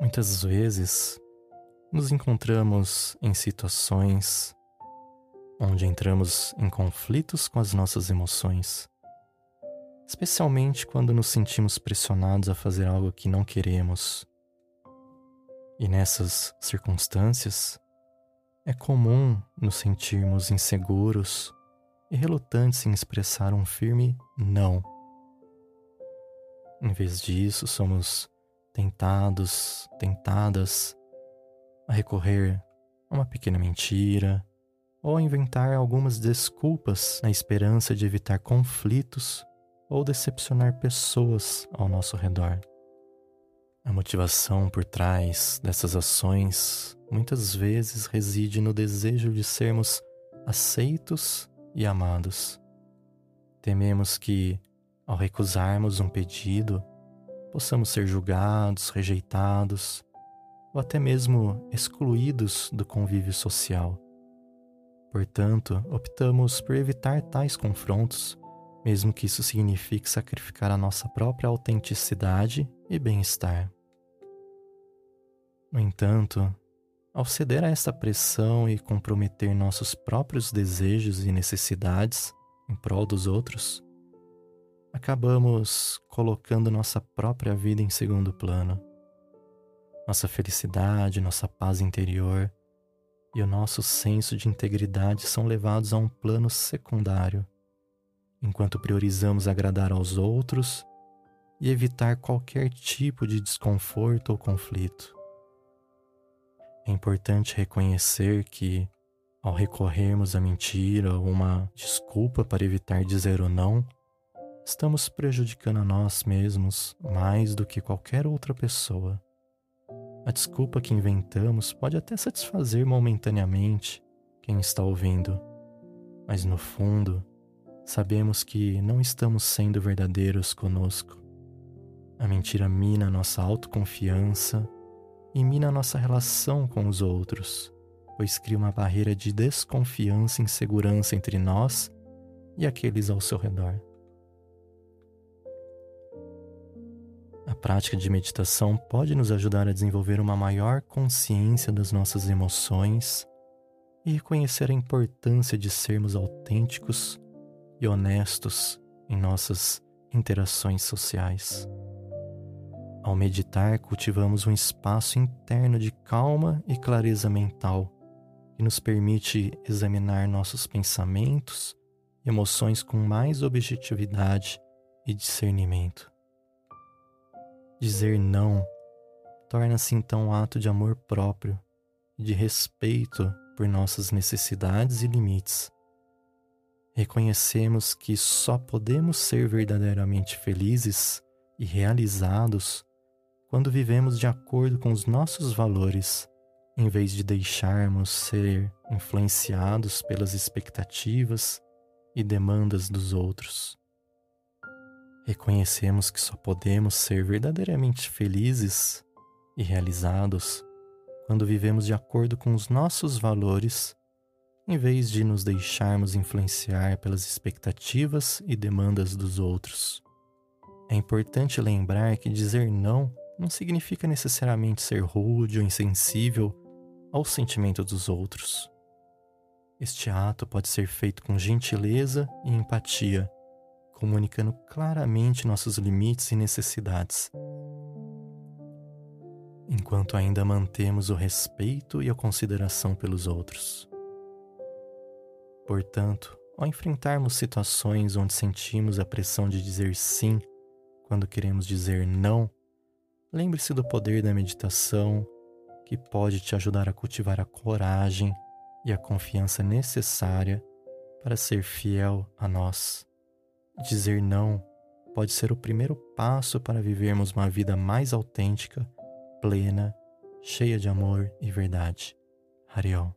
Muitas vezes nos encontramos em situações onde entramos em conflitos com as nossas emoções, especialmente quando nos sentimos pressionados a fazer algo que não queremos. E nessas circunstâncias, é comum nos sentirmos inseguros e relutantes em expressar um firme não. Em vez disso, somos tentados, tentadas a recorrer a uma pequena mentira ou a inventar algumas desculpas na esperança de evitar conflitos ou decepcionar pessoas ao nosso redor. A motivação por trás dessas ações muitas vezes reside no desejo de sermos aceitos e amados. Tememos que, ao recusarmos um pedido, possamos ser julgados, rejeitados ou até mesmo excluídos do convívio social. Portanto, optamos por evitar tais confrontos, mesmo que isso signifique sacrificar a nossa própria autenticidade e bem-estar. No entanto, ao ceder a esta pressão e comprometer nossos próprios desejos e necessidades em prol dos outros, acabamos colocando nossa própria vida em segundo plano. Nossa felicidade, nossa paz interior e o nosso senso de integridade são levados a um plano secundário, enquanto priorizamos agradar aos outros e evitar qualquer tipo de desconforto ou conflito. É importante reconhecer que, ao recorrermos à mentira ou uma desculpa para evitar dizer o não, estamos prejudicando a nós mesmos mais do que qualquer outra pessoa. A desculpa que inventamos pode até satisfazer momentaneamente quem está ouvindo, mas no fundo, sabemos que não estamos sendo verdadeiros conosco. A mentira mina nossa autoconfiança e mina nossa relação com os outros, pois cria uma barreira de desconfiança e insegurança entre nós e aqueles ao seu redor. Prática de meditação pode nos ajudar a desenvolver uma maior consciência das nossas emoções e reconhecer a importância de sermos autênticos e honestos em nossas interações sociais. Ao meditar, cultivamos um espaço interno de calma e clareza mental que nos permite examinar nossos pensamentos e emoções com mais objetividade e discernimento. Dizer não torna-se então um ato de amor próprio de respeito por nossas necessidades e limites. Reconhecemos que só podemos ser verdadeiramente felizes e realizados quando vivemos de acordo com os nossos valores, em vez de deixarmos ser influenciados pelas expectativas e demandas dos outros. Reconhecemos que só podemos ser verdadeiramente felizes e realizados quando vivemos de acordo com os nossos valores, em vez de nos deixarmos influenciar pelas expectativas e demandas dos outros. É importante lembrar que dizer não não significa necessariamente ser rude ou insensível ao sentimento dos outros. Este ato pode ser feito com gentileza e empatia comunicando claramente nossos limites e necessidades, enquanto ainda mantemos o respeito e a consideração pelos outros. Portanto, ao enfrentarmos situações onde sentimos a pressão de dizer sim quando queremos dizer não, lembre-se do poder da meditação que pode te ajudar a cultivar a coragem e a confiança necessária para ser fiel a nós. Dizer não pode ser o primeiro passo para vivermos uma vida mais autêntica, plena, cheia de amor e verdade. Hariel.